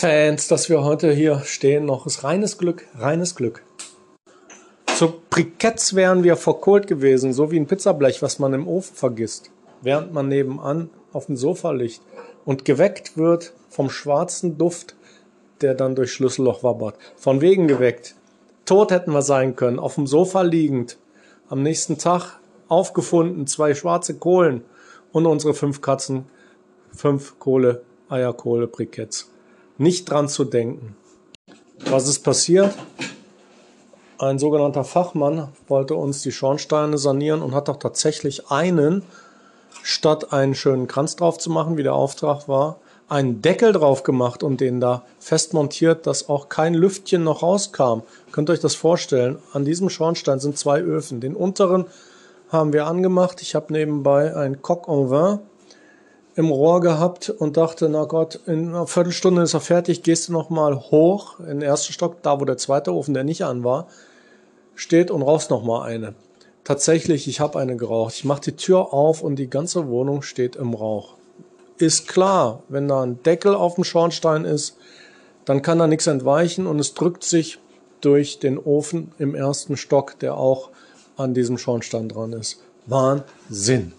Fans, dass wir heute hier stehen, noch ist reines Glück, reines Glück. Zu Briketts wären wir verkohlt gewesen, so wie ein Pizzablech, was man im Ofen vergisst, während man nebenan auf dem Sofa liegt und geweckt wird vom schwarzen Duft, der dann durch Schlüsselloch wabbert. Von wegen geweckt. Tot hätten wir sein können, auf dem Sofa liegend. Am nächsten Tag aufgefunden, zwei schwarze Kohlen und unsere fünf Katzen, fünf Kohle, Eierkohle, Briketts. Nicht dran zu denken. Was ist passiert? Ein sogenannter Fachmann wollte uns die Schornsteine sanieren und hat doch tatsächlich einen, statt einen schönen Kranz drauf zu machen, wie der Auftrag war, einen Deckel drauf gemacht und den da fest montiert, dass auch kein Lüftchen noch rauskam. Könnt ihr euch das vorstellen? An diesem Schornstein sind zwei Öfen. Den unteren haben wir angemacht. Ich habe nebenbei ein Coq en vin im Rohr gehabt und dachte, na Gott, in einer Viertelstunde ist er fertig, gehst du noch mal hoch in den ersten Stock, da wo der zweite Ofen, der nicht an war, steht und rauchst noch mal eine. Tatsächlich, ich habe eine geraucht. Ich mache die Tür auf und die ganze Wohnung steht im Rauch ist klar, wenn da ein Deckel auf dem Schornstein ist, dann kann da nichts entweichen und es drückt sich durch den Ofen im ersten Stock, der auch an diesem Schornstein dran ist. Wahnsinn.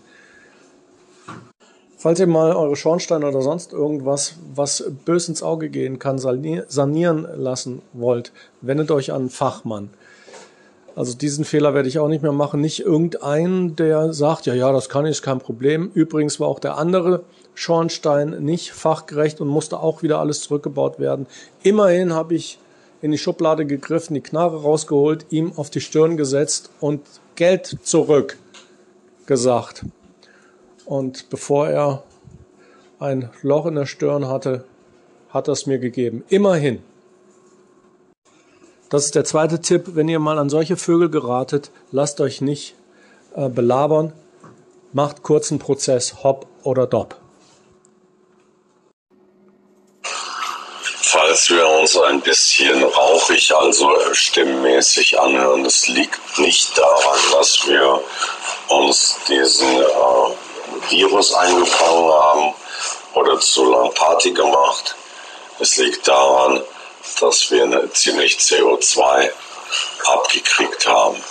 Falls ihr mal eure Schornsteine oder sonst irgendwas, was bös ins Auge gehen kann, sanieren lassen wollt, wendet euch an einen Fachmann. Also diesen Fehler werde ich auch nicht mehr machen. Nicht irgendeinen, der sagt, ja, ja, das kann ich, ist kein Problem. Übrigens war auch der andere Schornstein nicht fachgerecht und musste auch wieder alles zurückgebaut werden. Immerhin habe ich in die Schublade gegriffen, die Knarre rausgeholt, ihm auf die Stirn gesetzt und Geld zurück gesagt. Und bevor er ein Loch in der Stirn hatte, hat er es mir gegeben. Immerhin. Das ist der zweite Tipp. Wenn ihr mal an solche Vögel geratet, lasst euch nicht äh, belabern. Macht kurzen Prozess, hopp oder dopp. Falls wir uns ein bisschen rauchig, also stimmmäßig anhören, das liegt nicht daran, dass wir uns diesen äh, Virus eingefangen haben oder zu lang Party gemacht. Es liegt daran, dass wir ziemlich CO2 abgekriegt haben.